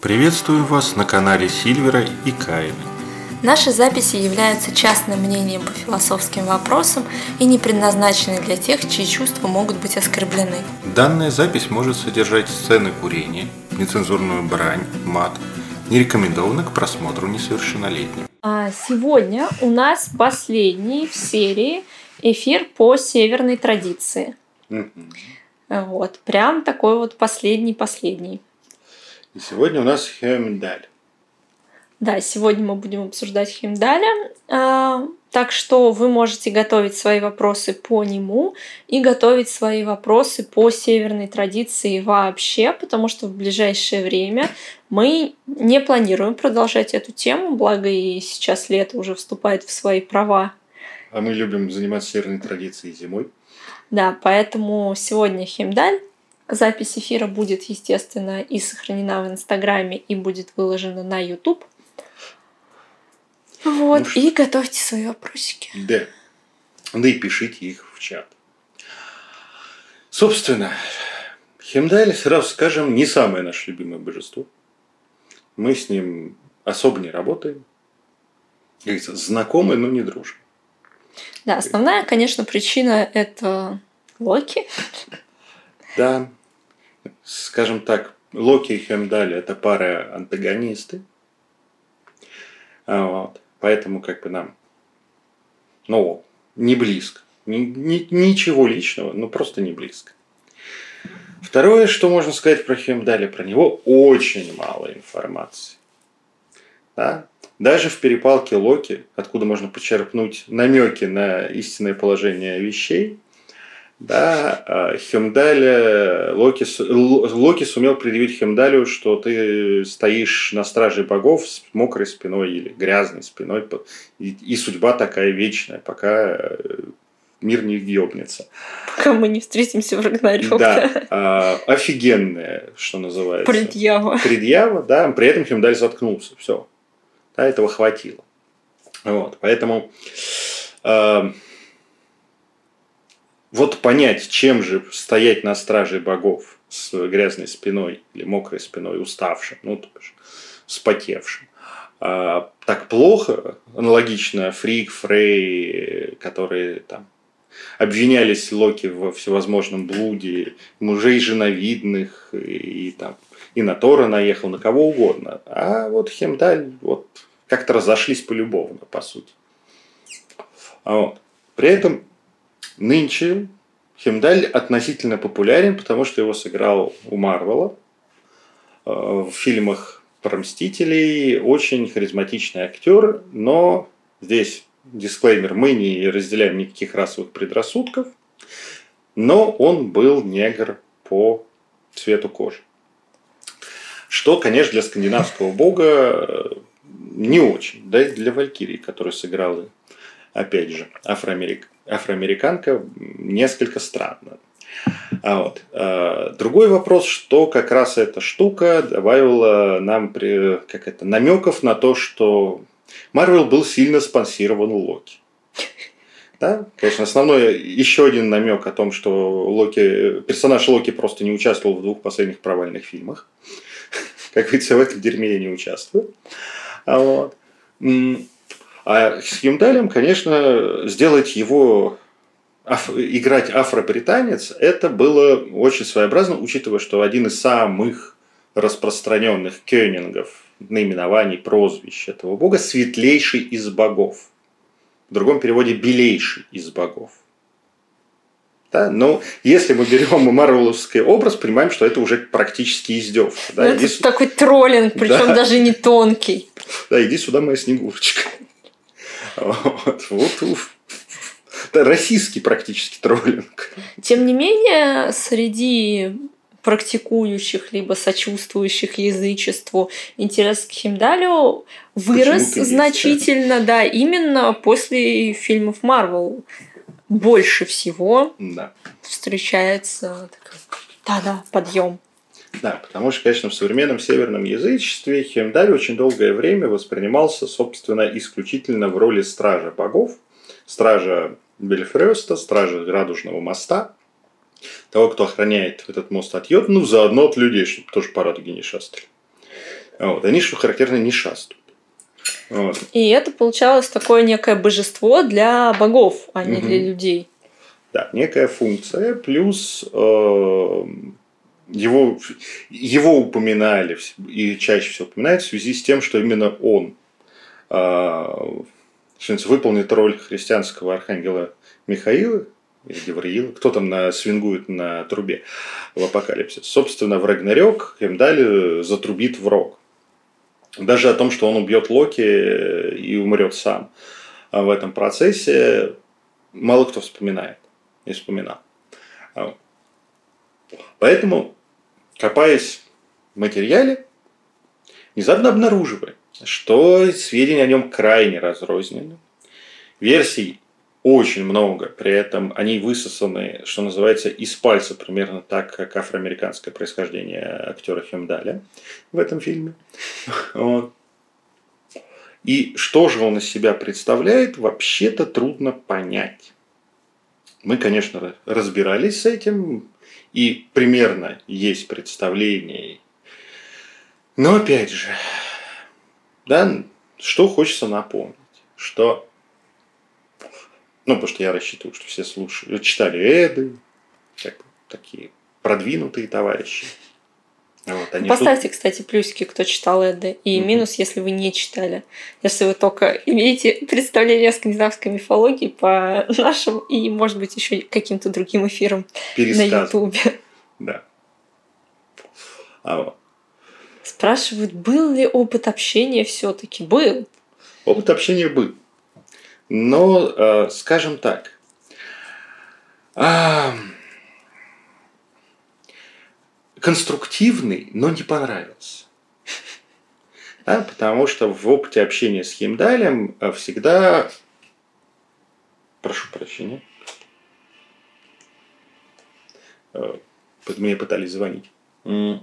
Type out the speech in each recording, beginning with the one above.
Приветствую вас на канале Сильвера и Каина. Наши записи являются частным мнением по философским вопросам и не предназначены для тех, чьи чувства могут быть оскорблены. Данная запись может содержать сцены курения, нецензурную брань, мат, не рекомендовано к просмотру несовершеннолетним. А сегодня у нас последний в серии эфир по северной традиции. Вот, прям такой вот последний-последний. И сегодня у нас Хемдаль. Да, сегодня мы будем обсуждать Хемдаля. А, так что вы можете готовить свои вопросы по нему и готовить свои вопросы по северной традиции вообще, потому что в ближайшее время мы не планируем продолжать эту тему, благо и сейчас лето уже вступает в свои права. А мы любим заниматься северной традицией зимой. Да, поэтому сегодня Хемдаль, Запись эфира будет, естественно, и сохранена в Инстаграме, и будет выложена на YouTube. Вот, ну, и готовьте свои вопросики. Да. Да и пишите их в чат. Собственно, Хемдаль, сразу скажем, не самое наше любимое божество. Мы с ним особо не работаем. Говорится, знакомы, но не дружим. Да, основная, конечно, причина это Локи. Да, скажем так, Локи и Хемдали это пара антагонисты. А вот. Поэтому как бы нам, ну, не близко. Ни, ни, ничего личного, ну просто не близко. Второе, что можно сказать про Хемдали, про него очень мало информации. Да? Даже в перепалке Локи, откуда можно почерпнуть намеки на истинное положение вещей, да, Хемдаля, Локи, Локи сумел предъявить Хемдалю, что ты стоишь на страже богов с мокрой спиной или грязной спиной, и, и судьба такая вечная, пока э, мир не въебнется. Пока мы не встретимся в Рагнарёк. Да, а, офигенная, что называется. Предъява. Предъява, да, при этом Хемдаль заткнулся, все. Да, этого хватило. Вот, поэтому... Э, вот понять, чем же стоять на страже богов с грязной спиной или мокрой спиной, уставшим, ну, то есть спотевшим. А, так плохо, аналогично Фрик, Фрей, которые там обвинялись Локи во всевозможном блуде, мужей женовидных, и, и там и на Тора наехал, на кого угодно. А вот Хемдаль вот как-то разошлись полюбовно, по сути. А вот. При этом Нынче Хемдаль относительно популярен, потому что его сыграл у Марвела э, в фильмах про Мстителей. Очень харизматичный актер, но здесь дисклеймер, мы не разделяем никаких расовых предрассудков, но он был негр по цвету кожи. Что, конечно, для скандинавского бога э, не очень, да и для Валькирии, которую сыграла, опять же, афроамерик афроамериканка несколько странно. А вот. А, другой вопрос, что как раз эта штука добавила нам как это, намеков на то, что Марвел был сильно спонсирован Локи. Да? Конечно, основной еще один намек о том, что Локи, персонаж Локи просто не участвовал в двух последних провальных фильмах. Как говорится, в этом дерьме я не участвую. А вот. А с Химдалем, конечно, сделать его аф, играть афробританец, это было очень своеобразно, учитывая, что один из самых распространенных кёнингов, наименований, прозвищ этого бога, светлейший из богов. В другом переводе белейший из богов. Да? Но если мы берем марвеловский образ, понимаем, что это уже практически издевка. Да? Ну, это иди... такой троллинг, причем да. даже не тонкий. Да, иди сюда, моя снегурочка. Вот, вот уф. Это российский практически троллинг. Тем не менее, среди практикующих либо сочувствующих язычеству интерес к Химдалю вырос значительно, есть, да. да, именно после фильмов Марвел. Больше всего да. встречается да-да, подъем. Да, потому что, конечно, в современном северном язычестве Хемдаль очень долгое время воспринимался, собственно, исключительно в роли стража богов, стража Бельфреста, стража Радужного моста, того, кто охраняет этот мост от йод, ну, заодно от людей, чтобы тоже по радуге не шастали. Вот. Они, что характерно, не шастают. Вот. И это получалось такое некое божество для богов, а не Мгм. для людей. Да, некая функция, плюс э, его, его упоминали и чаще всего упоминают в связи с тем, что именно он э, выполнит роль христианского архангела Михаила или Гавриила, кто там на, свингует на трубе в апокалипсис. Собственно, в Рагнарёк Хемдаль затрубит в рог. Даже о том, что он убьет Локи и умрет сам а в этом процессе, мало кто вспоминает, не вспоминал. Поэтому, копаясь в материале, внезапно обнаруживаем, что сведения о нем крайне разрознены. Версий очень много, при этом они высосаны, что называется, из пальца, примерно так, как афроамериканское происхождение актера Хемдаля в этом фильме. И что же он из себя представляет, вообще-то трудно понять. Мы, конечно, разбирались с этим, и примерно есть представление. Но опять же, да, что хочется напомнить, что, ну, потому что я рассчитываю, что все слушали, читали Эды, как такие продвинутые товарищи. Вот, они тут- Поставьте, кстати, плюсики, кто читал Эды, и Мгм. минус, если вы не читали. Если вы только имеете представление о скандинавской мифологии по нашим и, может быть, еще каким-то другим эфирам на. Ютубе. Да. А вот. Спрашивают, был ли опыт общения все-таки? Был. Опыт общения был. Но, э, скажем так, конструктивный, но не понравился. Да, потому что в опыте общения с Химдалем э, всегда... Прошу прощения. Э, Мне пытались звонить. В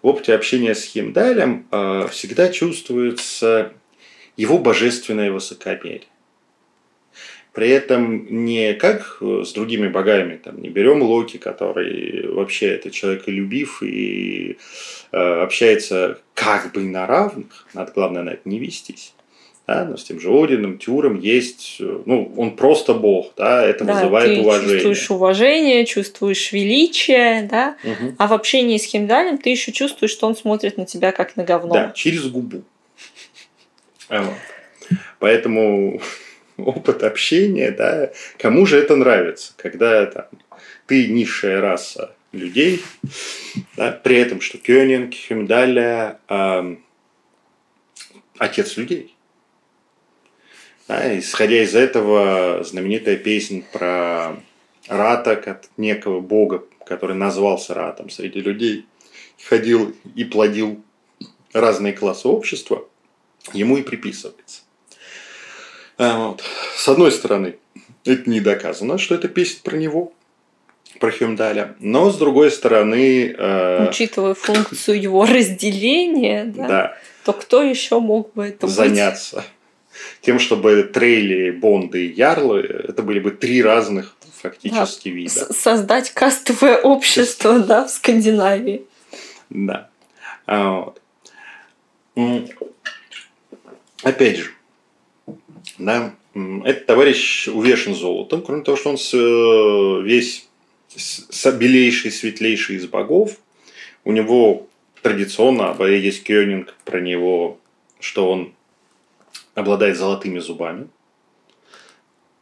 опыте общения с Химдалем э, всегда чувствуется его божественное высокомерие. При этом не как э, с другими богами, там, не берем Локи, который вообще это человеколюбив и э, общается как бы на равных, надо главное на это не вестись. Да, но с тем же Одином, Тюром есть, э, ну, он просто бог, да, это Да, вызывает ты уважение. чувствуешь уважение, чувствуешь величие, да. Мгм. А в общении с Химдалем ты еще чувствуешь, что он смотрит на тебя как на говно. Да, через губу. Поэтому опыт общения, да, кому же это нравится, когда там, ты низшая раса людей, да, при этом, что Кёнинг, Хюмдаля, ам, отец людей. Да, исходя из этого, знаменитая песня про Рата, как некого бога, который назвался Ратом среди людей, ходил и плодил разные классы общества, ему и приписывается. А вот. С одной стороны, это не доказано, что это песня про него, про Хюмдаля, но с другой стороны, э, Учитывая функцию его разделения, да, да, то кто еще мог бы это быть? заняться тем, чтобы Трейли, Бонды и Ярлы, это были бы три разных фактически вида. С- Создать кастовое общество, да, в Скандинавии. Да. А, вот. Опять же, да, этот товарищ увешан золотом, кроме того, что он э, весь белейший, светлейший из богов. У него традиционно, а есть Кёнинг про него, что он обладает золотыми зубами.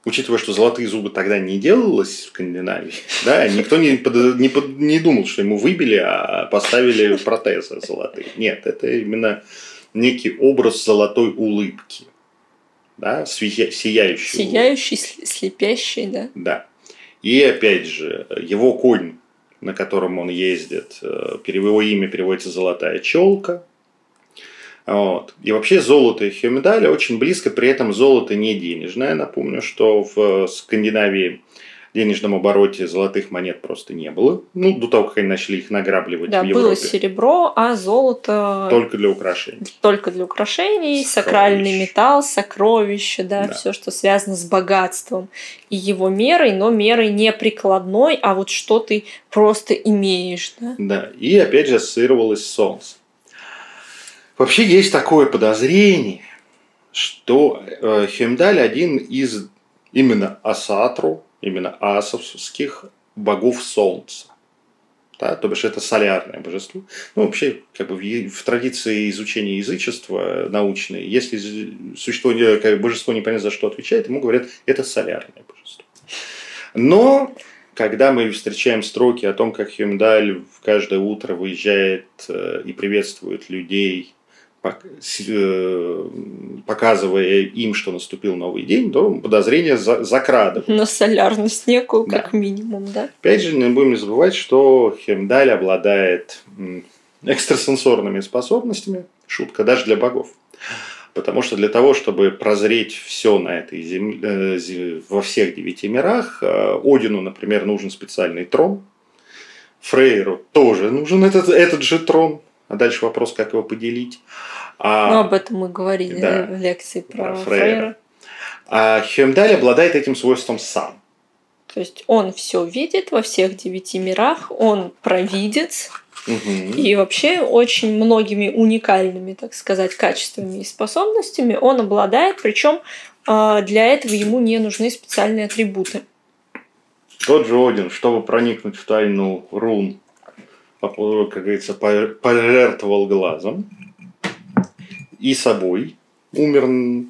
Учитывая, что золотые зубы тогда не делалось в Скандинавии, да, никто не, под- не, под- не думал, что ему выбили, а поставили протезы золотые. Нет, это именно некий образ золотой улыбки, да, свия-. Сияющий, сли- слепящий, да. Да. И опять же, его конь, на котором он ездит, э, его имя переводится «золотая челка». Вот. И вообще золото и хемедаля очень близко, при этом золото не денежное. Напомню, что в Скандинавии денежном обороте золотых монет просто не было. Ну, до того, как они начали их награбливать Да, в было Европе. серебро, а золото Только для украшений. только для украшений, Сокровища. сакральный металл, сокровища, да, Да. все, что связано с богатством и его мерой, но мерой не прикладной, а вот что ты просто имеешь, да. Да, и опять же ассоциировалось с солнцем. Вообще есть такое подозрение, что э, Хемдаль один из именно Асатру, именно асовских богов солнца. Да, то бишь это солярное божество. Ну, вообще, как бы в, в традиции изучения язычества научной, если существо, как божество непонятно за что отвечает, ему говорят, это солярное божество. Но когда мы встречаем строки о том, как Хюмдаль каждое утро выезжает э, и приветствует людей Э, показывая им, что наступил новый день, то подозрение закрадывают. На солярность некую, да. как минимум, да? Опять же, не будем забывать, что Хемдаль обладает экстрасенсорными способностями, шутка, даже для богов. Потому что для того, чтобы прозреть все на этой земле, э, во всех девяти мирах, э, Одину, например, нужен специальный трон, Фрейру тоже нужен этот, этот же трон, а дальше вопрос, как его поделить. А, ну, об этом мы говорили да, в лекции про, про Фрейра. Фрейра. А Хюмдаль обладает этим свойством сам. То есть он все видит во всех девяти мирах, он провидец, угу. и вообще очень многими уникальными, так сказать, качествами и способностями он обладает, причем а, для этого ему не нужны специальные атрибуты. Тот же Один, чтобы проникнуть в тайну рун, как говорится, пожертвовал глазом и собой. Умер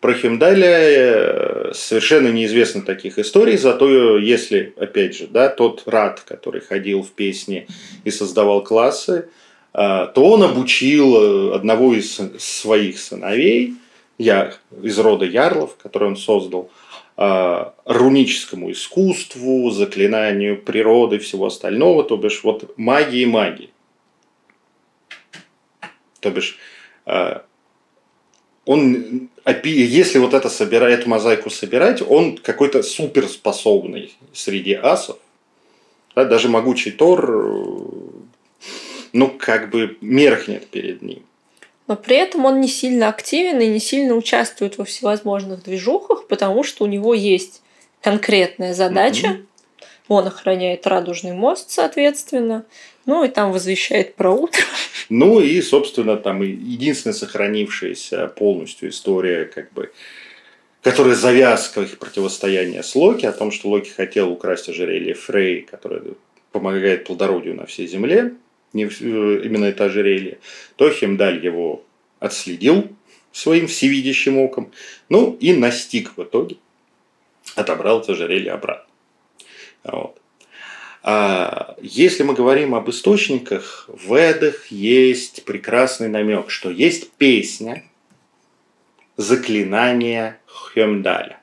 про Хюмдаля э, совершенно неизвестно таких историй, зато если, опять же, да, тот Рад, который ходил в песне и создавал классы, э, то он обучил одного из своих сыновей, я, из рода Ярлов, который он создал, э, руническому искусству, заклинанию природы, всего остального, то бишь вот магии магии. То бишь а, он, если вот это собирает, мозаику собирать, он какой-то суперспособный среди асов. Да, даже могучий Тор, ну, как бы меркнет перед ним. Но при этом он не сильно активен и не сильно участвует во всевозможных движухах, потому что у него есть конкретная задача. Mm-hmm. Он охраняет радужный мост, соответственно. Ну и там возвещает про утро. Ну и, собственно, там единственная сохранившаяся полностью история, как бы, которая завязка их противостояния с Локи, о том, что Локи хотел украсть ожерелье Фрей, которое помогает плодородию на всей земле, не, э, именно это ожерелье, то Хемдаль его отследил своим всевидящим оком, ну и настиг в итоге, отобрал это ожерелье обратно. Вот. А если мы говорим об источниках, в Эдах есть прекрасный намек, что есть песня заклинания Хемдаля.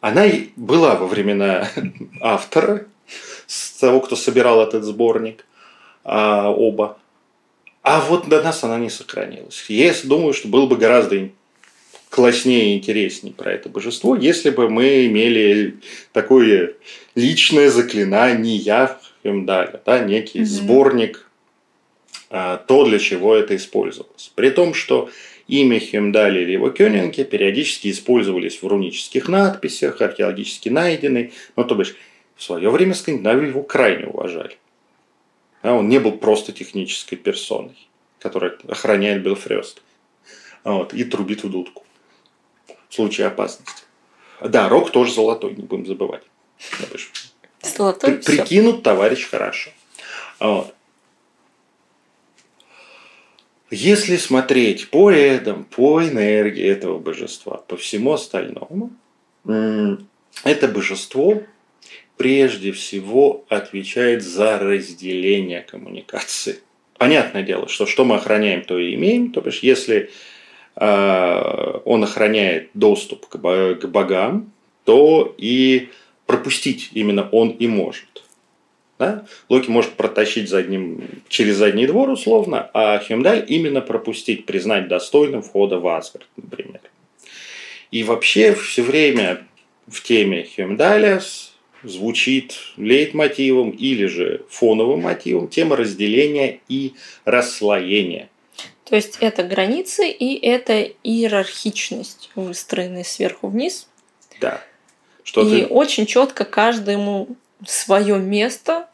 Она была во времена автора, с того, кто собирал этот сборник, а, оба. А вот до нас она не сохранилась. Я думаю, что было бы гораздо класснее и интереснее про это божество, если бы мы имели такое личное заклинание Хемдаля, да, некий mm-hmm. сборник, а, то, для чего это использовалось. При том, что имя Хемдаля или его кёнинги периодически использовались в рунических надписях, археологически найдены, ну, то бишь, в свое время Скандинавию его крайне уважали. А он не был просто технической персоной, которая охраняет Белфрёст вот, и трубит в дудку в случае опасности. Да, рог тоже золотой, не будем забывать. Золотой. При, прикинут товарищ хорошо. Вот. Если смотреть по рядам, по энергии этого божества, по всему остальному, это божество прежде всего отвечает за разделение коммуникации. Понятное дело, что что мы охраняем, то и имеем. То бишь, если Э, он охраняет доступ к богам, то и пропустить именно он и может. Да? Локи может протащить задним, через задний двор условно, а Хемдаль именно пропустить, признать достойным входа в Асгард, например. И вообще все время в теме Хемдаля звучит лейтмотивом или же фоновым мотивом тема разделения и расслоения. То есть это границы и это иерархичность, выстроенная сверху вниз. Да. Что и ты... очень четко каждому свое место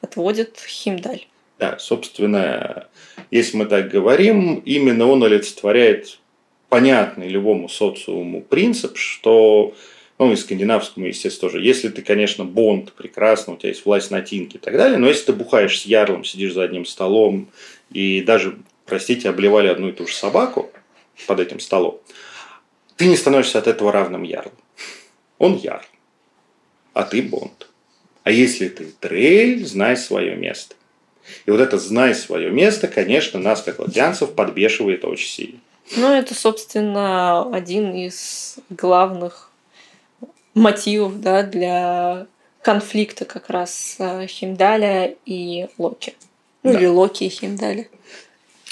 отводит Химдаль. Да, собственно, если мы так говорим, именно он олицетворяет понятный любому социуму принцип, что ну, и скандинавскому, естественно, тоже. Если ты, конечно, бонд, прекрасно, у тебя есть власть на тинке и так далее, но если ты бухаешь с ярлом, сидишь за одним столом и даже, простите, обливали одну и ту же собаку под этим столом, ты не становишься от этого равным ярлу. Он ярл, а ты бонд. А если ты трель, знай свое место. И вот это «знай свое место», конечно, нас, как латвианцев, подбешивает очень сильно. Ну, это, собственно, один из главных мотивов да, для конфликта как раз Химдаля и Локи. Ну, да. или Локи и Химдаля.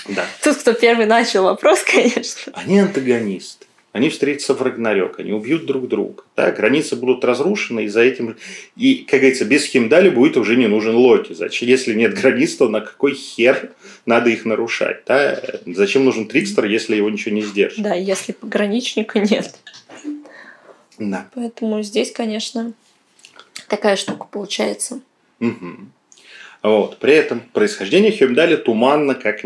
Да. Тут кто первый начал вопрос, конечно. Они антагонисты. Они встретятся в Рагнарёк, они убьют друг друга. Да? Границы будут разрушены, и за этим... И, как говорится, без Химдали будет уже не нужен Локи. Зачем? Если нет границ, то на какой хер надо их нарушать? Да? Зачем нужен Трикстер, если его ничего не сдержит? Да, если пограничника нет. Да. Поэтому здесь, конечно, такая штука получается. Угу. Вот. При этом происхождение Хемдали туманно, как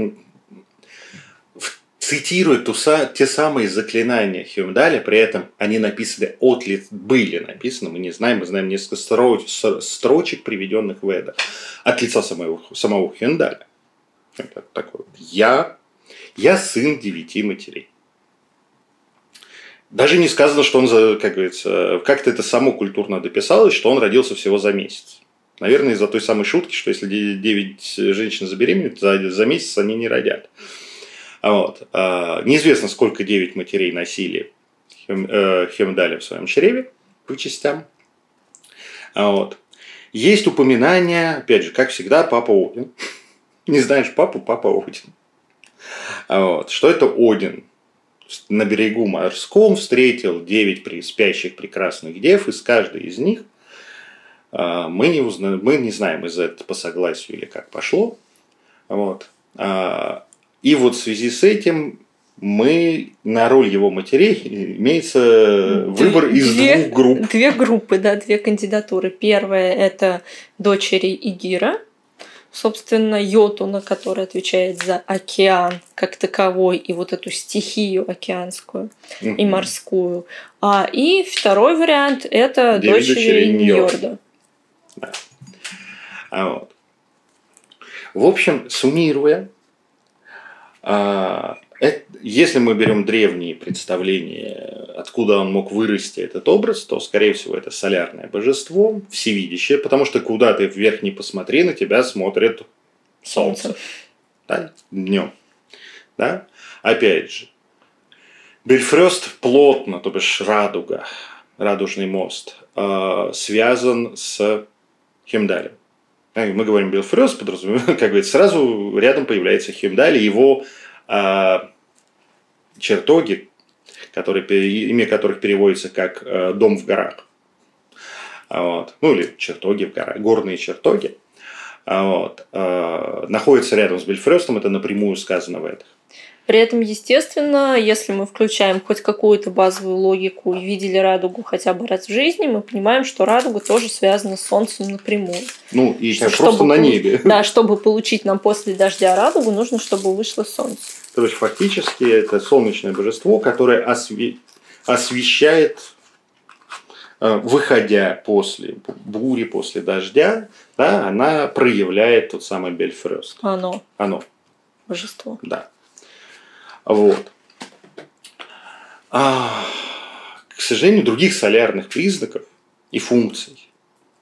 цитирует туса, те самые заклинания Хюмдаля, при этом они написаны от ли, были написаны, мы не знаем, мы знаем несколько строч, строчек, приведенных в это, от лица самого, самого Хюмдаля. Это такой я, я сын девяти матерей. Даже не сказано, что он, как говорится, как-то это само культурно дописалось, что он родился всего за месяц. Наверное, из-за той самой шутки, что если 9 женщин забеременеют, за, за месяц они не родят. Вот. А, неизвестно, сколько 9 матерей носили Хемдали в своем чреве по частям. Вот. Есть упоминание, опять же, как всегда, папа Один. Не знаешь папу, папа Один. Вот. Что это Один? На берегу морском встретил 9 спящих прекрасных дев, из каждой из них а, мы не, узнаем, мы не знаем, из этого по согласию или как пошло. Вот. А, и вот в связи с этим мы на роль его матерей имеется выбор из две, двух групп. Две группы, да, две кандидатуры. Первая это дочери Игира, собственно, Йотуна, который отвечает за океан как таковой и вот эту стихию океанскую угу. и морскую. А, и второй вариант это Девять дочери, дочери Ньорда. Да. А вот. В общем, суммируя, а, если мы берем древние представления, откуда он мог вырасти этот образ, то, скорее всего, это солярное божество, всевидящее, потому что куда ты вверх не посмотри, на тебя смотрит солнце. Да? Днем. Да? Опять же, Бельфрёст плотно, то бишь радуга, радужный мост, а, связан с Хемдалем. Мы говорим Белфрёс, подразумеваем, как говорится, сразу рядом появляется Хемдаль, его э, чертоги, которые, имя которых переводится как э, «дом в горах». Вот. Ну, или чертоги в горах, горные чертоги. Вот. Э, находятся рядом с Бельфрёстом, это напрямую сказано в этом. При этом, естественно, если мы включаем хоть какую-то базовую логику и видели радугу хотя бы раз в жизни, мы понимаем, что радуга тоже связана с Солнцем напрямую. Ну, и что, просто чтобы, на небе. Да, чтобы получить нам после дождя радугу, нужно, чтобы вышло Солнце. То есть, фактически, это солнечное божество, которое осве... освещает э, выходя после бури, после дождя, да, она проявляет тот самый Бельфрёст. Оно. Оно. Божество. Да. Вот. А, к сожалению, других солярных признаков и функций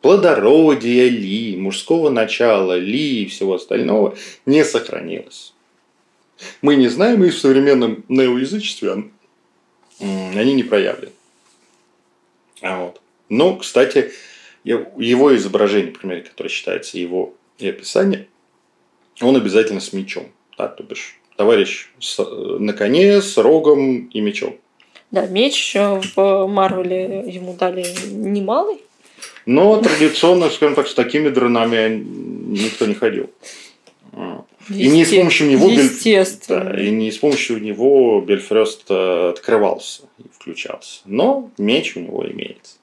плодородия ли, мужского начала ли и всего остального не сохранилось. Мы не знаем, и в современном неоязычестве они не проявлены. А вот. Но, кстати, его изображение, например, которое считается его и описание, он обязательно с мечом. Да, то бишь товарищ с, на коне с рогом и мечом. Да, меч в Марвеле ему дали немалый. Но традиционно, скажем так, с такими дронами никто не ходил. И не с помощью него Естественно. Да, и не с помощью него Бельфрёст э, открывался и включался. Но меч у него имеется.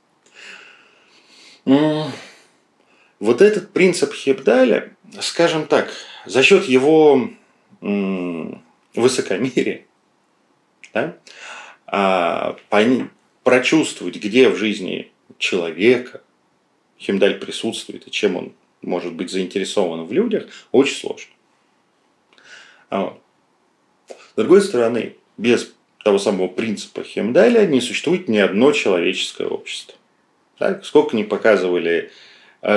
Вот этот принцип Хебдаля, скажем так, за счет его высокомерия да, а, прочувствовать, где в жизни человека Химдаль присутствует и чем он может быть заинтересован в людях, очень сложно. А С другой стороны, без того самого принципа Хемдаля не существует ни одно человеческое общество. Так? Сколько ни показывали,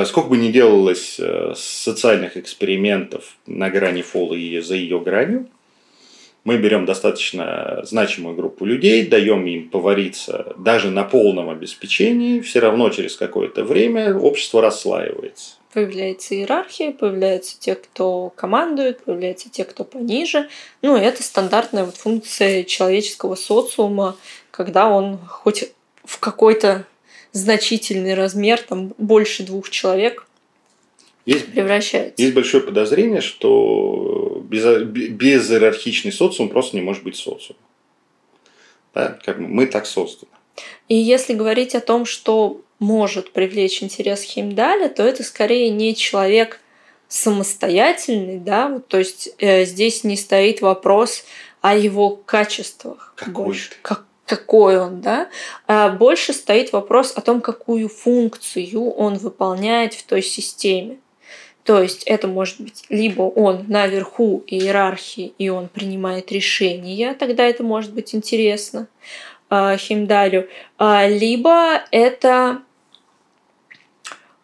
сколько бы ни делалось э, социальных экспериментов на грани фола и за ее гранью, мы берем достаточно значимую группу людей, даем им повариться даже на полном обеспечении, все равно через какое-то время общество расслаивается. Появляется иерархия, появляются те, кто командует, появляются те, кто пониже. Ну, это стандартная вот функция человеческого социума, когда он хоть в какой-то значительный размер, там больше двух человек, есть, превращается. Есть большое подозрение, что без, без иерархичный социум просто не может быть социум. Да? Как мы так созданы. И если говорить о том, что может привлечь интерес Химдаля, то это скорее не человек самостоятельный, да, вот, то есть э, здесь не стоит вопрос о его качествах. Какой больше. Как, какой он, да, а больше стоит вопрос о том, какую функцию он выполняет в той системе. То есть это может быть либо он наверху иерархии, и он принимает решения, тогда это может быть интересно э, Химдалю, э, либо это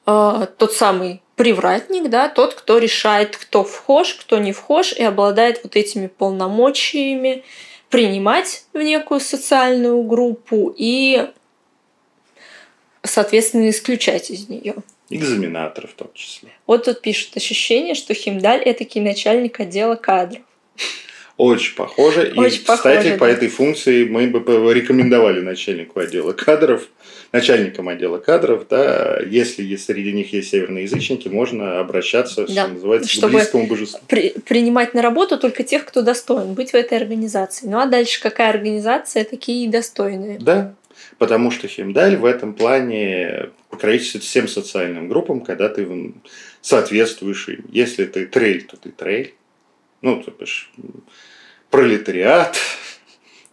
тот самый привратник, да, тот, кто решает, кто вхож, кто не вхож, и обладает вот этими полномочиями принимать в некую социальную группу и, соответственно, исключать из нее. Экзаменаторов в том числе. Вот тут пишут ощущение, что Химдаль – это начальник отдела кадров. Очень похоже. Очень и, похоже, кстати, да. по этой функции мы бы рекомендовали начальнику отдела кадров, начальникам отдела кадров, да, если среди них есть северные язычники, можно обращаться, да. что называется, Чтобы к близкому божеству. При, принимать на работу только тех, кто достоин быть в этой организации. Ну а дальше какая организация, такие и достойные. Да, потому что Химдаль в этом плане покровительствует всем социальным группам, когда ты соответствуешь им. Если ты трель, то ты трель. Ну, то бишь, пролетариат,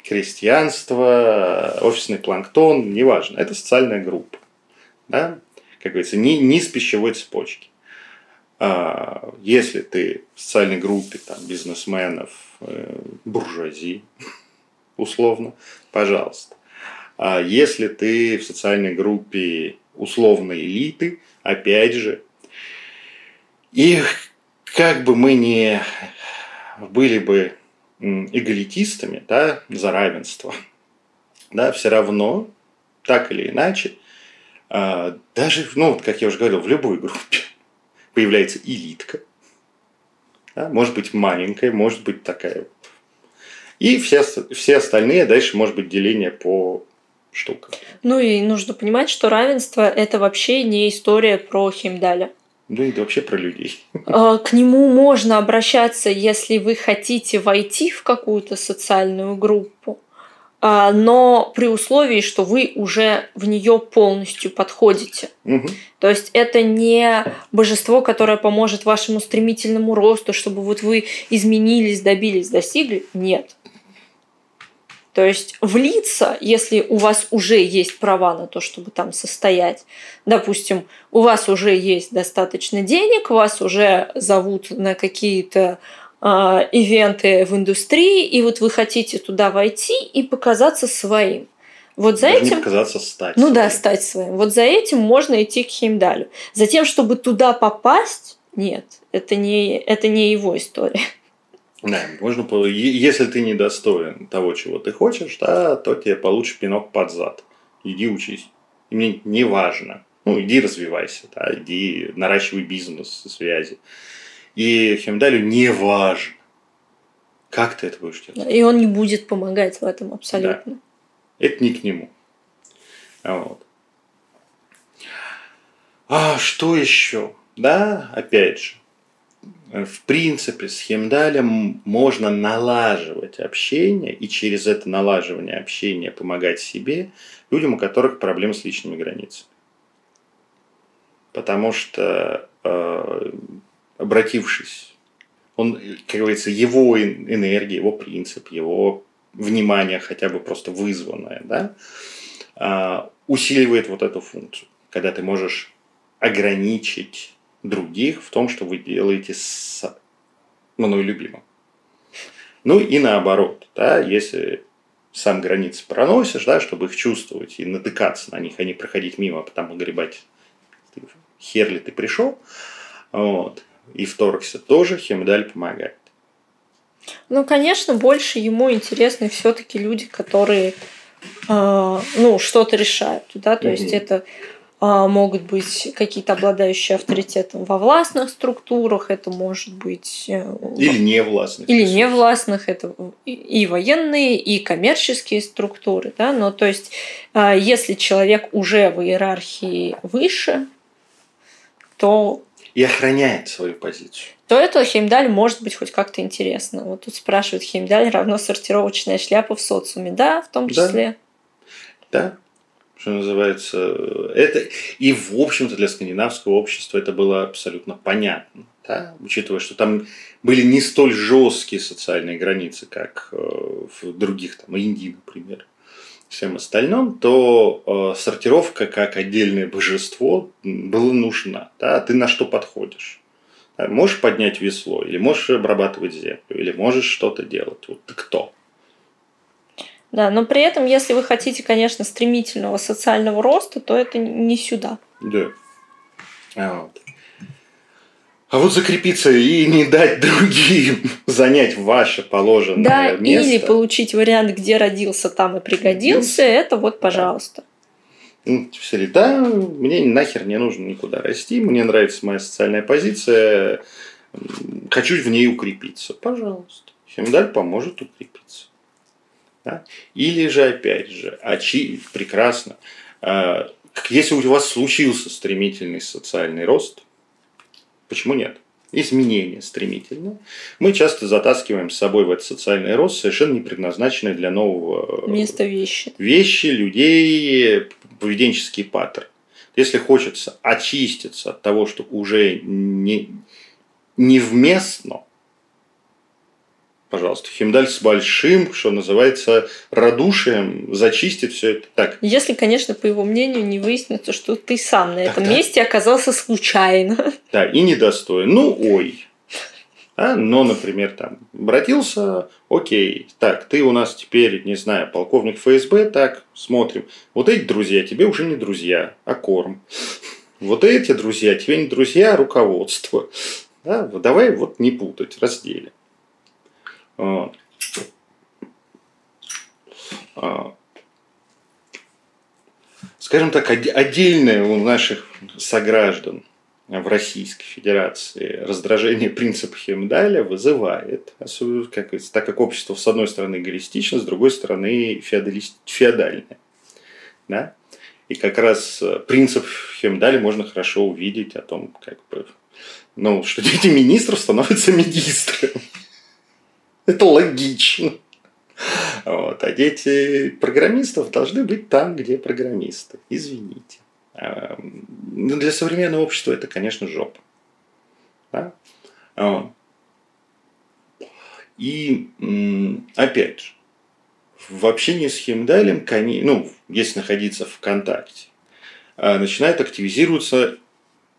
крестьянство, офисный планктон, неважно. Это социальная группа. Да? Как говорится, не, низ пищевой цепочки. А, если ты в социальной группе там, бизнесменов, э, буржуазии, условно, пожалуйста. А если ты в социальной группе условной элиты, опять же, и как бы мы не были бы эгалитистами, да, за равенство, да, все равно, так или иначе, а, даже, ну, как я уже говорил, в любой группе появляется элитка, да, может быть маленькая, может быть такая. И все, все остальные, дальше может быть деление по штукам. Ну и нужно понимать, что равенство это вообще не история про Химдаля. Ну и вообще про людей. А, к нему можно обращаться, если вы хотите войти в какую-то социальную группу, а, но при условии, что вы уже в нее полностью подходите. Угу. То есть это не божество, которое поможет вашему стремительному росту, чтобы вот вы изменились, добились, достигли. Нет. То есть влиться, если у вас уже есть права на то, чтобы там состоять, допустим, у вас уже есть достаточно денег, вас уже зовут на какие-то э, ивенты в индустрии, и вот вы хотите туда войти и показаться своим. Вот за Даже этим... Не показаться стать. Ну своим. да, стать своим. Вот за этим можно идти к Химдалю. За тем, чтобы туда попасть, нет, это не, это не его история. Да, можно, если ты недостоин того, чего ты хочешь, да, то тебе получишь пинок под зад. Иди учись. И мне не важно. Ну, иди развивайся, да, иди наращивай бизнес, связи. И Хемдалю не важно, как ты это будешь делать. И он не будет помогать в этом абсолютно. Да. Это не к нему. Вот. А что еще? Да, опять же, в принципе, с Хемдалем можно налаживать общение и через это налаживание общения помогать себе, людям, у которых проблемы с личными границами. Потому что, э, обратившись Он, как говорится, его энергия, его принцип, его внимание, хотя бы просто вызванное, да, а, усиливает вот эту функцию, когда ты можешь ограничить других в том, что вы делаете с мной любимым. Ну и наоборот, да, если сам границы проносишь, да, чтобы их чувствовать и натыкаться на них, а не проходить мимо, а потом огребать, хер ли ты пришел, вот, и вторгся, тоже хемдаль помогает. Ну, конечно, больше ему интересны все-таки люди, которые э, ну, что-то решают. Да? То mm-hmm. есть это могут быть какие-то обладающие авторитетом во властных структурах, это может быть... Э, или не властных. Или не властных, это и военные, и коммерческие структуры. Да? Но то есть, а, если человек уже в иерархии выше, то... И охраняет свою позицию. То это Хеймдаль может быть хоть как-то интересно. Вот тут спрашивают, Хеймдаль равно сортировочная шляпа в социуме. Да, в том числе. Да, да что называется. Это, и, в общем-то, для скандинавского общества это было абсолютно понятно. Да? Учитывая, что там были не столь жесткие социальные границы, как э, в других, там, Индии, например, всем остальном, то э, сортировка как отдельное божество была нужна. Да? Ты на что подходишь? Можешь поднять весло, или можешь обрабатывать землю, или можешь что-то делать. Вот ты кто? Да, но при этом, если вы хотите, конечно, стремительного социального роста, то это не сюда. Да. А вот. А вот закрепиться и не дать другим занять ваше положенное да, место. или получить вариант, где родился, там и пригодился, это вот, пожалуйста. Ну, все да, мне нахер не нужно никуда расти, мне нравится моя социальная позиция, хочу в ней укрепиться. Пожалуйста. Хемдаль поможет укрепиться. Да? Или же, опять же, очи, прекрасно, а, если у вас случился стремительный социальный рост, почему нет? Изменение стремительно. Мы часто затаскиваем с собой в этот социальный рост совершенно не предназначенные для нового места вещи. Вещи, людей, поведенческие паттерны. Если хочется очиститься от того, что уже не, невместно, пожалуйста, Химдаль с большим, что называется, радушием зачистит все это так. Если, конечно, по его мнению, не выяснится, что ты сам на этом да. месте оказался случайно. Да, и недостоин. Ну, ой. А, но, например, там, обратился, окей, так, ты у нас теперь, не знаю, полковник ФСБ, так, смотрим. Вот эти друзья тебе уже не друзья, а корм. Вот эти друзья тебе не друзья, а руководство. Да, давай вот не путать, разделим. Вот. А, скажем так, отдельное у наших сограждан в Российской Федерации раздражение принципа Хемдаля вызывает, как, так как общество с одной стороны эгоистично, с другой стороны феодальное. Да? И как раз принцип Хемдаля можно хорошо увидеть о том, как бы, ну, что дети министров становятся министрами. Это логично. Вот. А дети программистов должны быть там, где программисты. Извините. А, ну, для современного общества это, конечно, жопа. Да? И опять же, в общении с Химдалем, ну, если находиться в контакте, а, начинают активизироваться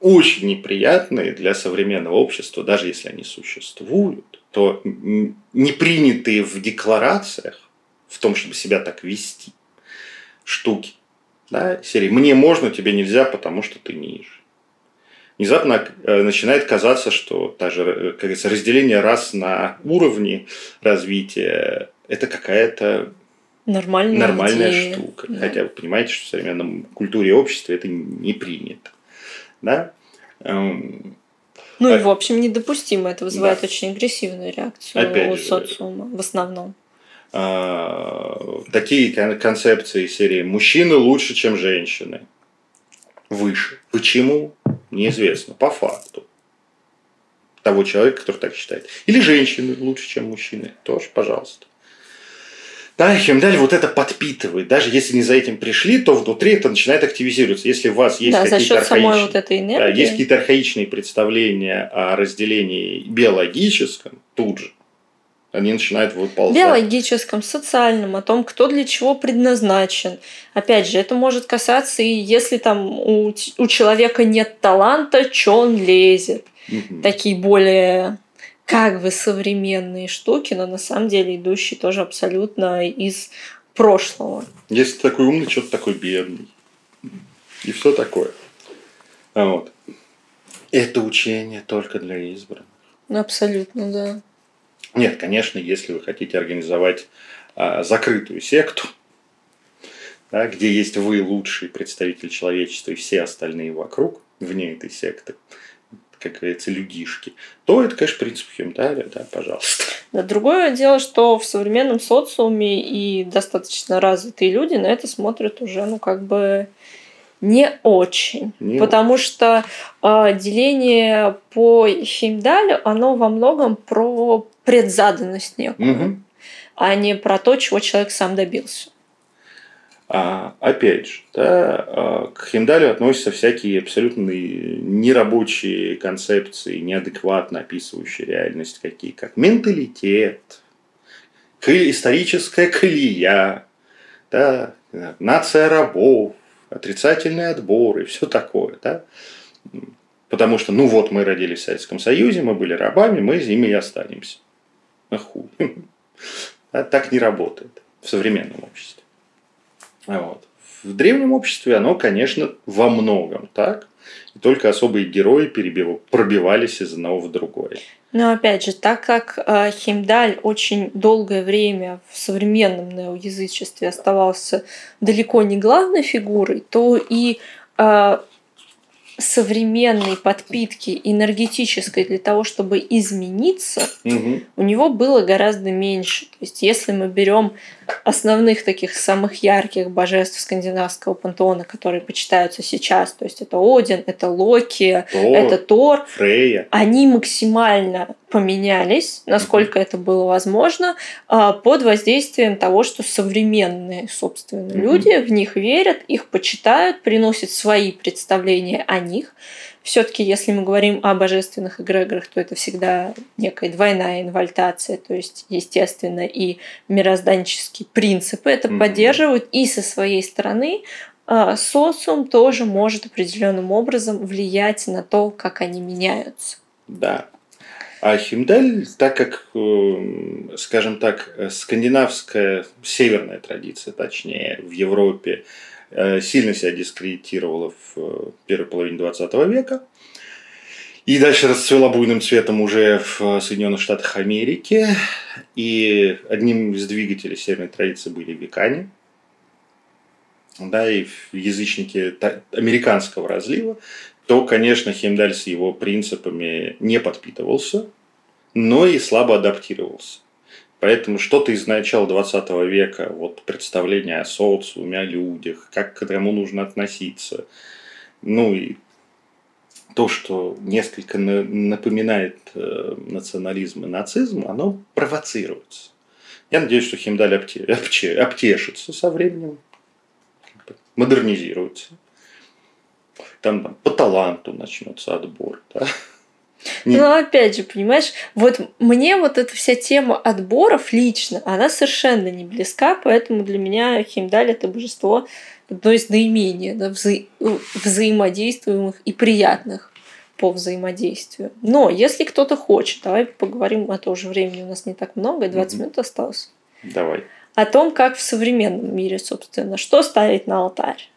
очень неприятные для современного общества, даже если они существуют, то не принятые в декларациях, в том, чтобы себя так вести, штуки, да, серии «мне можно, тебе нельзя, потому что ты ниже». Внезапно э, начинает казаться, что даже, э, как говорится, разделение рас на уровни развития – это какая-то нормальная, нормальная штука. Да. Хотя вы понимаете, что в современном культуре и обществе это не принято. Да? Ну и, в общем, недопустимо. Это вызывает да. очень агрессивную реакцию Опять у же, социума в основном. А, такие концепции серии «мужчины лучше, чем женщины». Выше. Почему? Неизвестно. По факту. Того человека, который так считает. Или женщины лучше, чем мужчины. Тоже, пожалуйста. Да, хемдаль вот это подпитывает. Даже если не за этим пришли, то внутри это начинает активизироваться. Если у вас есть Да, какие-то архаичные, вот этой да, энергии. есть какие-то архаичные представления о разделении биологическом, тут же они начинают выползать. биологическом, социальном, о том, кто для чего предназначен. Опять же, это может касаться и если там у, у человека нет таланта, что он лезет. Мгм. Такие более как бы современные штуки, но на самом деле идущие тоже абсолютно из прошлого. Если ты такой умный, что ты такой бедный. И все такое. А вот. Это учение только для избранных. Абсолютно, да. Нет, конечно, если вы хотите организовать а, закрытую секту, да, где есть вы лучший представитель человечества и все остальные вокруг, вне этой секты, как говорится, людишки, то это, конечно, принцип Хемдаля, да, пожалуйста. Да, Другое дело, что в современном социуме и достаточно развитые люди на это смотрят уже, ну, как бы не очень. Не Потому что э, деление по Хеймдалю, оно во многом про предзаданность некую, Мгм. а не про то, чего человек сам добился. А, опять же, да, а, к Хемдалю относятся всякие абсолютно нерабочие концепции, неадекватно описывающие реальность, какие как менталитет, историческая колея, да, нация рабов, отрицательный отбор и все такое. Да? Потому что, ну вот, мы родились в Советском Союзе, мы были рабами, мы ими и останемся. Хуй. А Так не работает в современном обществе. А Вот. В древнем обществе оно, конечно, во многом так. И только особые герои перебив- пробивались из одного в другое. Но опять же, так как э, Хеймдаль очень долгое время в современном неоязычестве оставался далеко не главной фигурой, то и э, современной подпитки энергетической для того, чтобы измениться, Мгм. у него было гораздо меньше. Есть, если мы берем основных таких самых ярких божеств скандинавского пантеона, которые почитаются сейчас, то есть это Один, это Локи, То, это Тор, Фрейя. они максимально поменялись, насколько это было возможно, а, под воздействием того, что современные, собственно, Мгм. люди в них верят, их почитают, приносят свои представления о них. Все-таки, если мы говорим о божественных эгрегорах, то это всегда некая двойная инвальтация, то есть, естественно, и мирозданческие принципы это Мгм. поддерживают, и со своей стороны а, социум тоже может определенным образом влиять на то, как они меняются. Да. А Химдаль, так как, эм, скажем так, э, скандинавская, северная традиция, точнее, в Европе сильно себя дискредитировала в э, первой половине 20 века, и дальше расцвела буйным цветом уже в Соединенных Штатах Америки. И одним из двигателей северной традиции были векане. Да, и язычники американского разлива то, конечно, Хемдаль с его принципами не подпитывался, но и слабо адаптировался. Поэтому что-то из начала 20 века, вот представление о социуме, о людях, как к этому нужно относиться, ну и то, что несколько на- напоминает э, национализм и нацизм, оно провоцируется. Я надеюсь, что Хемдаль обте- обте- обтешится со временем, модернизируется. Там, там по таланту начнется отбор. Да? Не- Но опять же, понимаешь, вот мне вот эта вся тема отборов лично, она совершенно не близка, поэтому для меня Химдаль это божество одно из наименее да, вза- взаимодействуемых и приятных по взаимодействию. Но если кто-то хочет, давай поговорим, а то уже времени у нас не так много, 20 Мгм. минут осталось. Давай. О том, как в современном мире, собственно, что ставить на алтарь.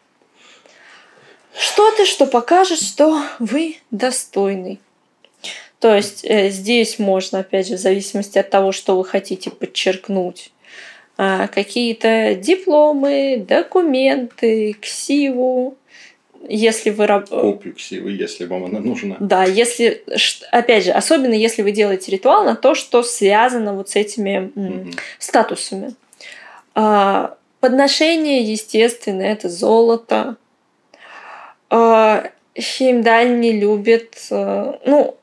Что-то, что покажет, что вы достойный. То есть э, здесь можно, опять же, в зависимости от того, что вы хотите подчеркнуть, а, какие-то дипломы, документы, ксиву, если вы раб- Копию ксивы, если вам она нужна. да, если, опять же, особенно если вы делаете ритуал на то, что связано вот с этими Мгм. статусами. А, Подношение, естественно, это золото. А, Хеймдаль не любит, э, ну,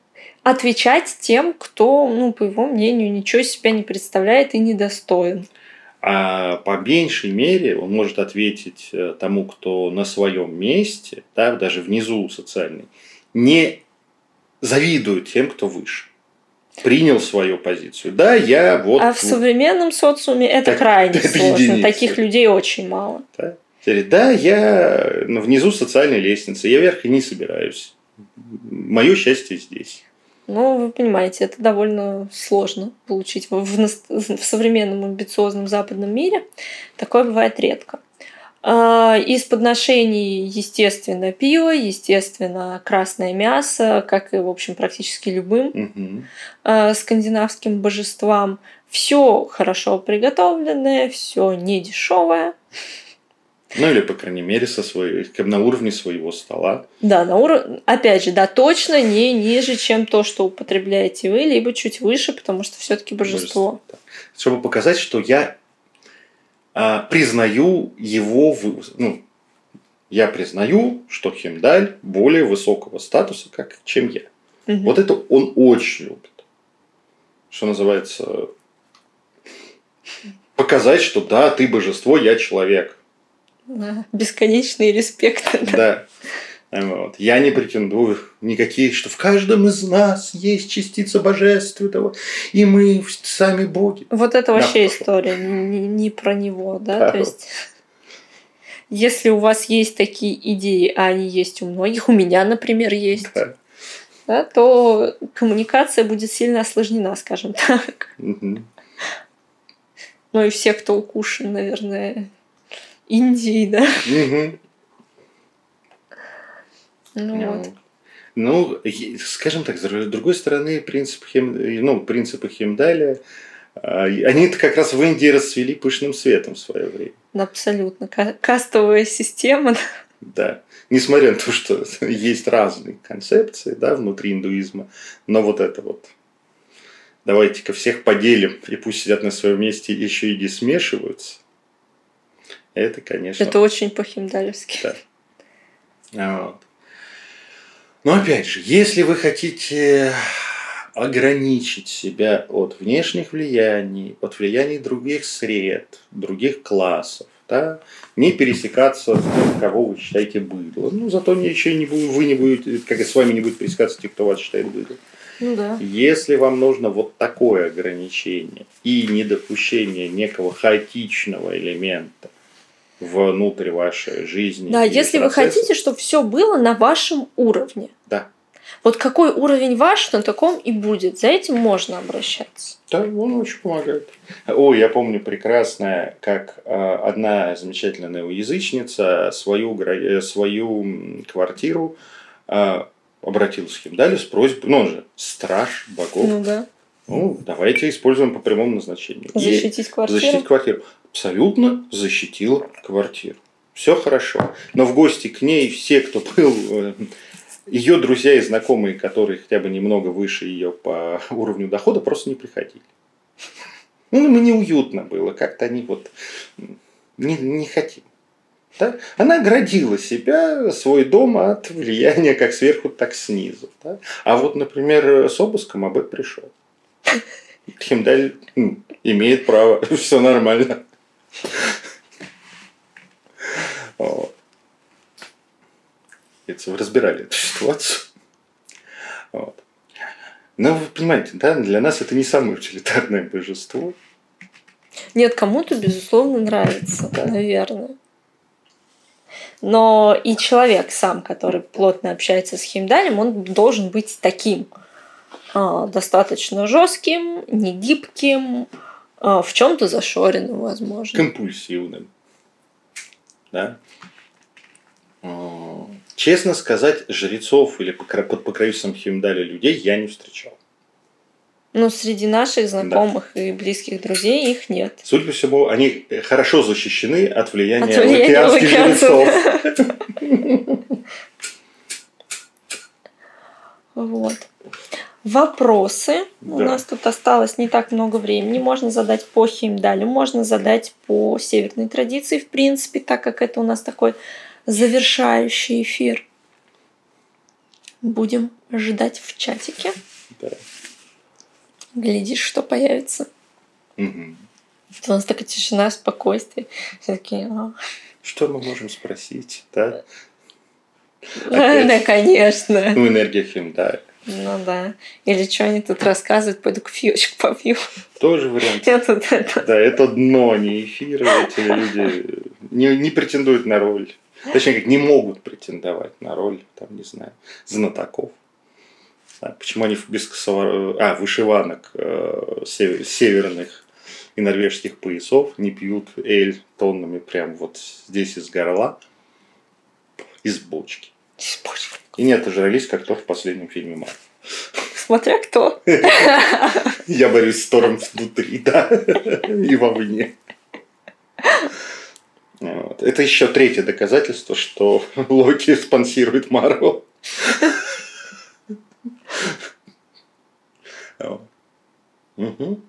отвечать тем, кто, ну, по его мнению, ничего из себя не представляет и недостоин. А по меньшей мере он может ответить э, тому, кто на своем месте, да, даже внизу социальный, не завидует тем, кто выше. Принял свою позицию. Да, я вот... А в современном социуме это так, крайне это сложно. Единица. Таких людей очень мало. Да. да, я внизу социальной лестницы, я вверх и не собираюсь. Мое счастье здесь. Ну, вы понимаете, это довольно сложно получить в, в, в современном амбициозном западном мире. Такое бывает редко. А, из подношений, естественно, пиво, естественно, красное мясо, как и, в общем, практически любым угу. скандинавским божествам. Все хорошо приготовленное, все не дешевое. Ну или, по крайней мере, со своей, на уровне своего стола. Да, на уровне, опять же, да, точно не ниже, чем то, что употребляете вы, либо чуть выше, потому что все-таки божество. божество да. Чтобы показать, что я а, признаю его, ну, я признаю, что Хемдаль более высокого статуса, как, чем я. Угу. Вот это он очень любит. Что называется, показать, что да, ты божество, я человек. Бесконечный респект. Да. Вот. Я не претендую никакие, что в каждом из нас есть частица божественного, и мы сами боги. Вот это вообще да, история не, не про него, да? да? То есть, если у вас есть такие идеи, а они есть у многих, у меня, например, есть, да. Да, то коммуникация будет сильно осложнена, скажем так. Угу. Ну и все, кто укушен, наверное, Индии, да? Угу. Ну, ну вот. Ну, скажем так, с другой стороны, принцип хем, ну, принципы Хемдаля, а, они как раз в Индии расцвели пышным светом в свое время. Абсолютно. Кастовая система. Да. Несмотря на то, что есть разные концепции да, внутри индуизма, но вот это вот давайте-ка всех поделим, и пусть сидят на своем месте, еще и не смешиваются. Это, конечно... Это очень по-химдалевски. Да. А вот. Но опять же, если вы хотите ограничить себя от внешних влияний, от влияний других сред, других классов, да, не пересекаться с тем, кого вы считаете быдло. Ну, зато еще не будет, вы не будете, как и с вами не будет пересекаться те, кто вас считает быдлом. Ну да. Если вам нужно вот такое ограничение и недопущение некого хаотичного элемента внутрь вашей жизни. Да, если процесса. вы хотите, чтобы все было на вашем уровне. Да. Вот какой уровень ваш, на таком и будет. За этим можно обращаться. Да, он очень помогает. О, я помню прекрасное, как э, одна замечательная язычница свою, э, свою квартиру э, обратилась к Химдалю с просьбой, ну он же страж богов. Ну да. Ну, давайте используем по прямому назначению. Защитить квартиру. Защитить квартиру абсолютно защитила квартиру. Все хорошо. Но в гости к ней все, кто был э, ее друзья и знакомые, которые хотя бы немного выше ее по уровню дохода, просто не приходили. Ну, им неуютно было, как-то они вот не, не хотим. Да? Она оградила себя, свой дом от влияния как сверху, так снизу. Да? А вот, например, с обыском об пришел. Химдаль имеет право, все нормально. Вы разбирали эту ситуацию. Вот. Но вы понимаете, да, для нас это не самое утилитарное божество. Нет, кому-то, безусловно, нравится, да. наверное. Но и человек сам, который плотно общается с Химдалем, он должен быть таким а, достаточно жестким, не гибким, а, в чем-то зашоренным, возможно. Компульсивным. Да? А, честно сказать, жрецов или под покровительством Химдаля людей я не встречал. Ну, среди наших знакомых да. и близких друзей их нет. Судя по всему, они хорошо защищены от влияния, от влияния лукианских жрецов. Вот. Вопросы. Да. У нас тут осталось не так много времени. Можно задать по химдалю, можно задать по северной традиции, в принципе, так как это у нас такой завершающий эфир. Будем ждать в чатике. Да. Глядишь, что появится. Угу. У нас такая тишина, спокойствие. Все такие, «А». Что мы можем спросить, да? Да, конечно. Ну, энергия Химдаль. Ну да. Или что они тут рассказывают, пойду кофеечек попью. Тоже вариант. Я тут это... Да, это дно, не эфиры. Эти люди не, не претендуют на роль. Точнее, как не могут претендовать на роль, там, не знаю, знатоков. А почему они без косовар... а, вышиванок э, север... северных и норвежских поясов не пьют эль тоннами прям вот здесь из горла, из бочки. И не отожрались, как то в последнем фильме Марк. Смотря кто. Я борюсь с Тором внутри, да, и вовне. Вот. Это еще третье доказательство, что Локи спонсирует Марвел. Угу.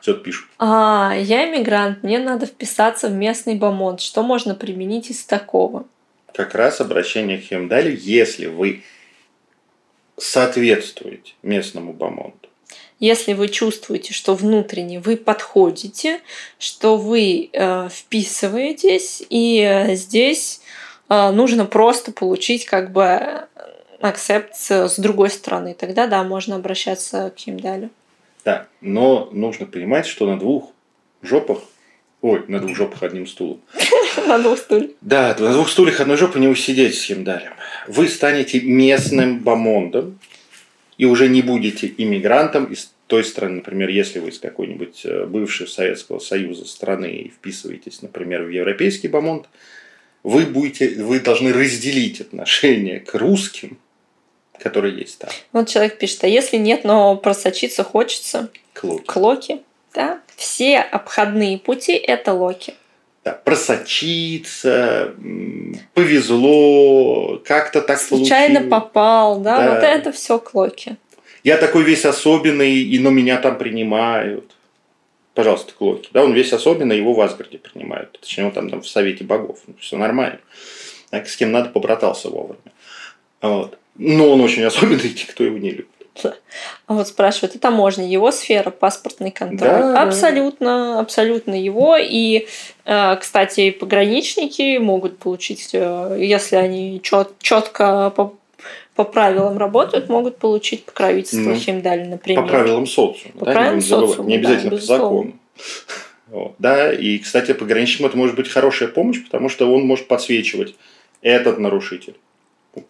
Что-то пишут. А, я иммигрант, мне надо вписаться в местный бомонд. Что можно применить из такого? Как раз обращение к Хемдалю, если вы соответствуете местному бомонду. Если вы чувствуете, что внутренне вы подходите, что вы э, вписываетесь, и э, здесь э, нужно просто получить как бы акцепт с другой стороны, тогда да, можно обращаться к Химдалю. Да, но нужно понимать, что на двух жопах, ой, на двух жопах одним стулом. На двух стульях. Да, на двух стульях одной жопы не усидеть с Химдалем. Вы станете местным бомондом и уже не будете иммигрантом из той страны, например, если вы из какой-нибудь э, бывшей Советского Союза страны и вписываетесь, например, в европейский бомонд, вы, будете, вы должны разделить отношение к русским, которые есть там. Вот человек пишет, а если нет, но просочиться хочется? К локи. К локи. Да? Все обходные пути – это локи. Да, просочиться, повезло, как-то так Случайно получилось. попал, да? Да. Вот это все к локи. Я такой весь особенный, и но меня там принимают. Пожалуйста, к Локи. Да, он весь особенный, его в Асгарде принимают. Точнее, он там, там в Совете богов. Ну, все нормально. Так, с кем надо, побратался вовремя. Вот. Но он очень особенный, и кто его не любит. А вот спрашивают, это таможня, его сфера, паспортный контроль. Да. Абсолютно, абсолютно его. И, э, кстати, пограничники могут получить, э, если они четко по, по правилам работают, могут получить покровительство Ну, Химдаль, например. По правилам социума. По да, не правилам забывать. социума, Не обязательно да, по закону. Вот, да, и, кстати, пограничникам это может быть хорошая помощь, потому что он может подсвечивать этот нарушитель.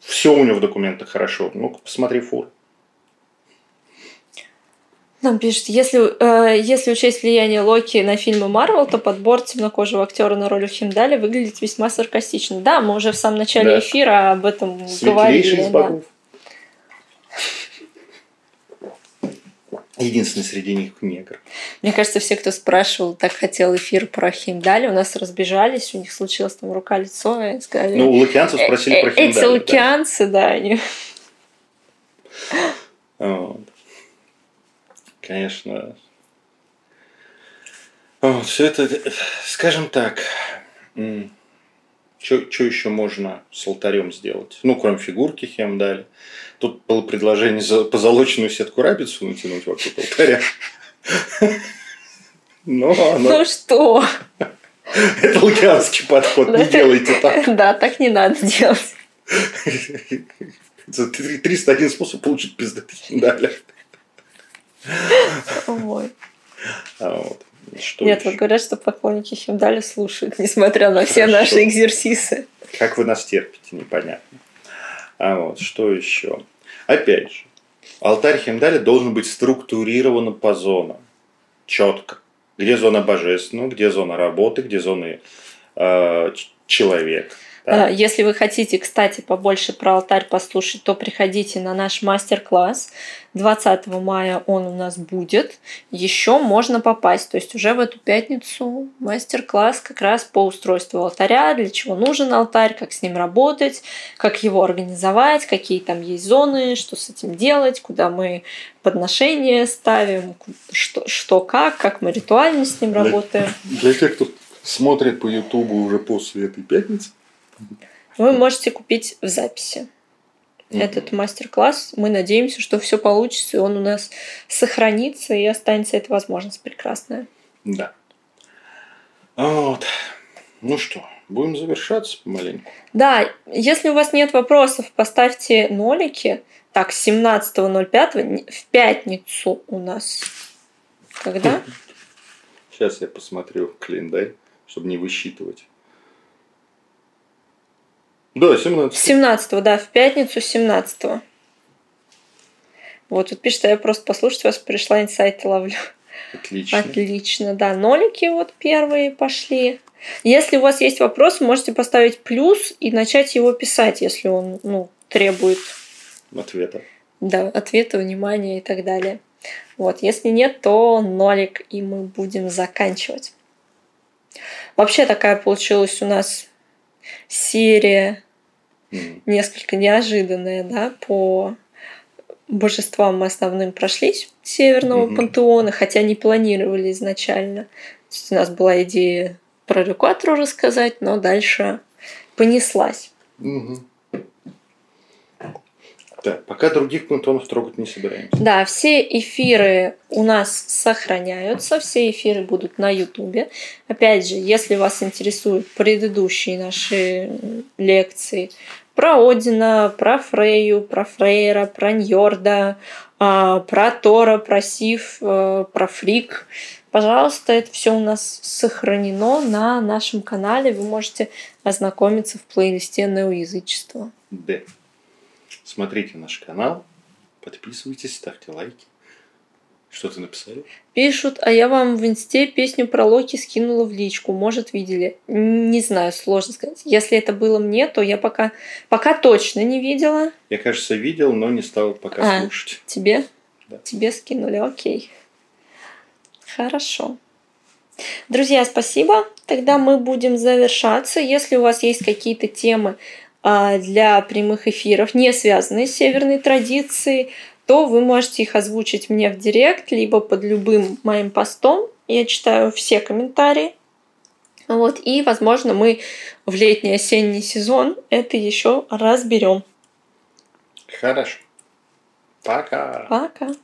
Все у него в документах хорошо. Ну-ка, посмотри фур. Нам пишут, если, э, если учесть влияние Локи на фильмы Марвел, то подбор темнокожего актера на роль Химдаля выглядит весьма саркастично. Да, мы уже в самом начале Да. эфира об этом Светлейший говорили. из да. богов. Единственный среди них негр. Мне кажется, все, кто спрашивал, так хотел эфир про Химдали, у нас разбежались, у них случилось там рука-лицо, и сказали... Ну, у лукианцев спросили «Э, про э, Эти да. лукианцы, да, они... Вот. Конечно. все это, скажем так, что еще можно с алтарем сделать? Ну, кроме фигурки Хемдали. Тут было предложение за позолоченную сетку рабицу натянуть вокруг алтаря. Но оно... Ну что? Это лукианский подход, не делайте так. Да, так не надо делать. За 301 способ получить пиздаты Хемдаля. Ой. А вот. Что Нет, еще? вот говорят, что поклонники Химдали слушают, несмотря на все Хорошо. наши экзерсисы. Как вы нас терпите, непонятно. А вот, что еще? Опять же, алтарь Хемдаля должен быть структурирован по зонам. Четко. Где зона божественного, где зона работы, где зоны э, человека. А, Если вы хотите, кстати, побольше про алтарь послушать, то приходите на наш мастер-класс. 20 мая он у нас будет. Еще можно попасть. То есть уже в эту пятницу мастер-класс как раз по устройству алтаря, для чего нужен алтарь, как с ним работать, как его организовать, какие там есть зоны, что с этим делать, куда мы подношения ставим, что, что как, как мы ритуально с ним Для- работаем. Для тех, кто смотрит по Ютубу уже после этой пятницы. Вы можете купить в записи. этот мастер-класс. Мы надеемся, что все получится, и он у нас сохранится, и останется эта возможность прекрасная. Да. Вот. Ну что, будем завершаться помаленьку. Да, если у вас нет вопросов, поставьте нолики. Так, 17.05 в пятницу у нас. Когда? Сейчас я посмотрю календарь, чтобы не высчитывать. Да, 17. 17 да, в пятницу 17 Вот тут пишет, а я просто послушать вас пришла, инсайты ловлю. Отлично. Отлично, да. Нолики вот первые пошли. Если у вас есть вопрос, можете поставить плюс и начать его писать, если он ну, требует ответа. Да, ответа, внимания и так далее. Вот, если нет, то нолик, и мы будем заканчивать. Вообще такая получилась у нас серия mm. несколько неожиданная, да, по божествам мы основным прошлись Северного mm-hmm. пантеона, хотя не планировали изначально. То есть у нас была идея про Рюкатру рассказать, но дальше понеслась. Mm-hmm. Да, пока других пантеонов трогать не собираемся. Да, все эфиры у нас сохраняются, все эфиры будут на Ютубе. Опять же, если вас интересуют предыдущие наши лекции про Одина, про Фрейю, про Фрейра, про Ньорда, а, про Тора, про Сив, э, про Фрик, пожалуйста, это все у нас сохранено на нашем канале. Вы можете ознакомиться в плейлисте неоязычества. Да смотрите наш канал, подписывайтесь, ставьте лайки. Что ты написали? Пишут, а я вам в инсте песню про Локи скинула в личку. Может, видели? Не знаю, сложно сказать. Если это было мне, то я пока, пока точно не видела. Я, кажется, видел, но не стал пока а, слушать. Тебе? Да. Тебе скинули, окей. Хорошо. Друзья, спасибо. Тогда мы будем завершаться. Если у вас есть какие-то темы, для прямых эфиров, не связанные с северной традицией, то вы можете их озвучить мне в директ, либо под любым моим постом. Я читаю все комментарии. Вот, и, возможно, мы в летний осенний сезон это еще разберем. Хорошо. Пока. Пока.